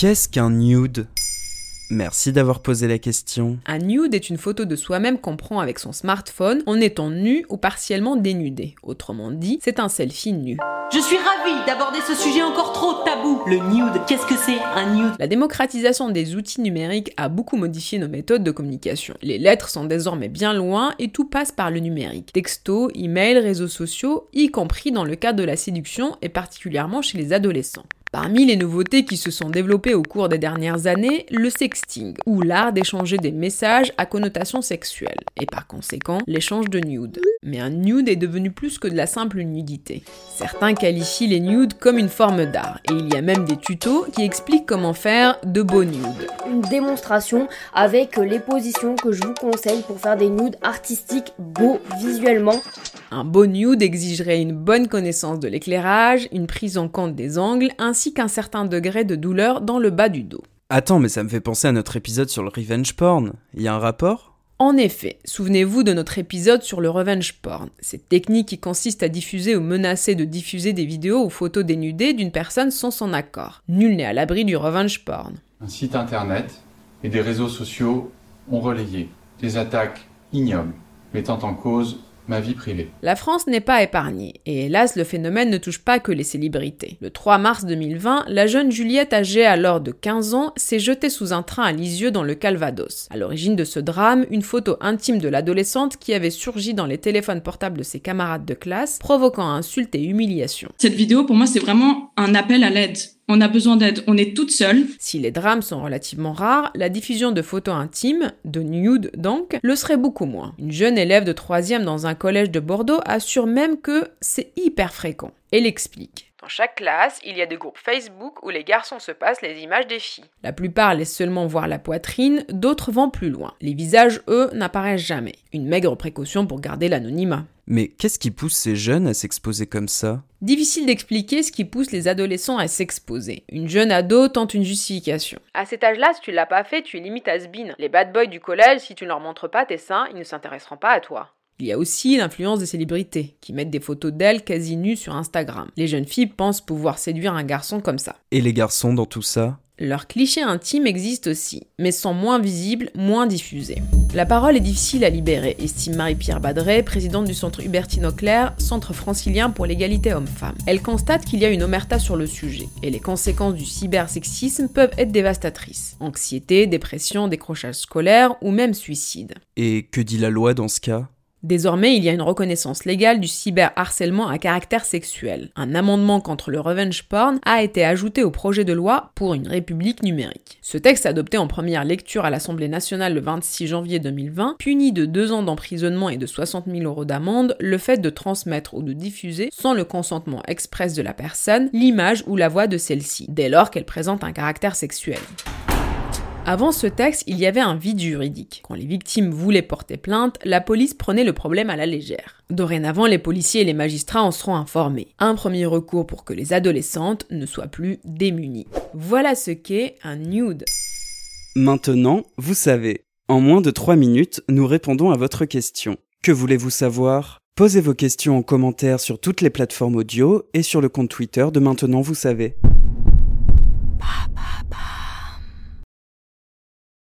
Qu'est-ce qu'un nude? Merci d'avoir posé la question. Un nude est une photo de soi-même qu'on prend avec son smartphone en étant nu ou partiellement dénudé. Autrement dit, c'est un selfie nu. Je suis ravie d'aborder ce sujet encore trop tabou. Le nude, qu'est-ce que c'est un nude? La démocratisation des outils numériques a beaucoup modifié nos méthodes de communication. Les lettres sont désormais bien loin et tout passe par le numérique. Texto, email, réseaux sociaux, y compris dans le cadre de la séduction et particulièrement chez les adolescents. Parmi les nouveautés qui se sont développées au cours des dernières années, le sexting, ou l'art d'échanger des messages à connotation sexuelle, et par conséquent l'échange de nudes. Mais un nude est devenu plus que de la simple nudité. Certains qualifient les nudes comme une forme d'art, et il y a même des tutos qui expliquent comment faire de beaux nudes. Une démonstration avec les positions que je vous conseille pour faire des nudes artistiques beaux visuellement. Un beau nude exigerait une bonne connaissance de l'éclairage, une prise en compte des angles, ainsi qu'un certain degré de douleur dans le bas du dos. Attends, mais ça me fait penser à notre épisode sur le revenge porn. Il y a un rapport? En effet, souvenez-vous de notre épisode sur le revenge porn, cette technique qui consiste à diffuser ou menacer de diffuser des vidéos ou photos dénudées d'une personne sans son accord. Nul n'est à l'abri du revenge porn. Un site internet et des réseaux sociaux ont relayé des attaques ignobles mettant en cause ma vie privée. La France n'est pas épargnée, et hélas le phénomène ne touche pas que les célébrités. Le 3 mars 2020, la jeune Juliette âgée alors de 15 ans s'est jetée sous un train à Lisieux dans le Calvados. À l'origine de ce drame, une photo intime de l'adolescente qui avait surgi dans les téléphones portables de ses camarades de classe, provoquant insultes et humiliations. Cette vidéo, pour moi, c'est vraiment un appel à l'aide. On a besoin d'aide, on est toute seule. Si les drames sont relativement rares, la diffusion de photos intimes, de nude donc, le serait beaucoup moins. Une jeune élève de 3 dans un collège de Bordeaux assure même que c'est hyper fréquent. Elle explique. Dans chaque classe, il y a des groupes Facebook où les garçons se passent les images des filles. La plupart laissent seulement voir la poitrine, d'autres vont plus loin. Les visages, eux, n'apparaissent jamais. Une maigre précaution pour garder l'anonymat. Mais qu'est-ce qui pousse ces jeunes à s'exposer comme ça? Difficile d'expliquer ce qui pousse les adolescents à s'exposer. Une jeune ado tente une justification. À cet âge-là, si tu l'as pas fait, tu es limite has-been. Les bad boys du collège, si tu ne leur montres pas tes seins, ils ne s'intéresseront pas à toi. Il y a aussi l'influence des célébrités, qui mettent des photos d'elles quasi nues sur Instagram. Les jeunes filles pensent pouvoir séduire un garçon comme ça. Et les garçons dans tout ça? Leurs clichés intimes existent aussi, mais sont moins visibles, moins diffusés. La parole est difficile à libérer, estime Marie-Pierre Badret, présidente du centre Hubertine Auclair, centre francilien pour l'égalité homme-femme. Elle constate qu'il y a une omerta sur le sujet, et les conséquences du cybersexisme peuvent être dévastatrices. Anxiété, dépression, décrochage scolaire ou même suicide. Et que dit la loi dans ce cas? Désormais, il y a une reconnaissance légale du cyberharcèlement à caractère sexuel. Un amendement contre le revenge porn a été ajouté au projet de loi pour une république numérique. Ce texte, adopté en première lecture à l'Assemblée nationale le 26 janvier 2020, punit de deux ans d'emprisonnement et de 60 000 euros d'amende le fait de transmettre ou de diffuser, sans le consentement express de la personne, l'image ou la voix de celle-ci, dès lors qu'elle présente un caractère sexuel. Avant ce texte, il y avait un vide juridique. Quand les victimes voulaient porter plainte, la police prenait le problème à la légère. Dorénavant, les policiers et les magistrats en seront informés. Un premier recours pour que les adolescentes ne soient plus démunies. Voilà ce qu'est un nude. Maintenant, vous savez. En moins de 3 minutes, nous répondons à votre question. Que voulez-vous savoir? Posez vos questions en commentaire sur toutes les plateformes audio et sur le compte Twitter de Maintenant, vous savez.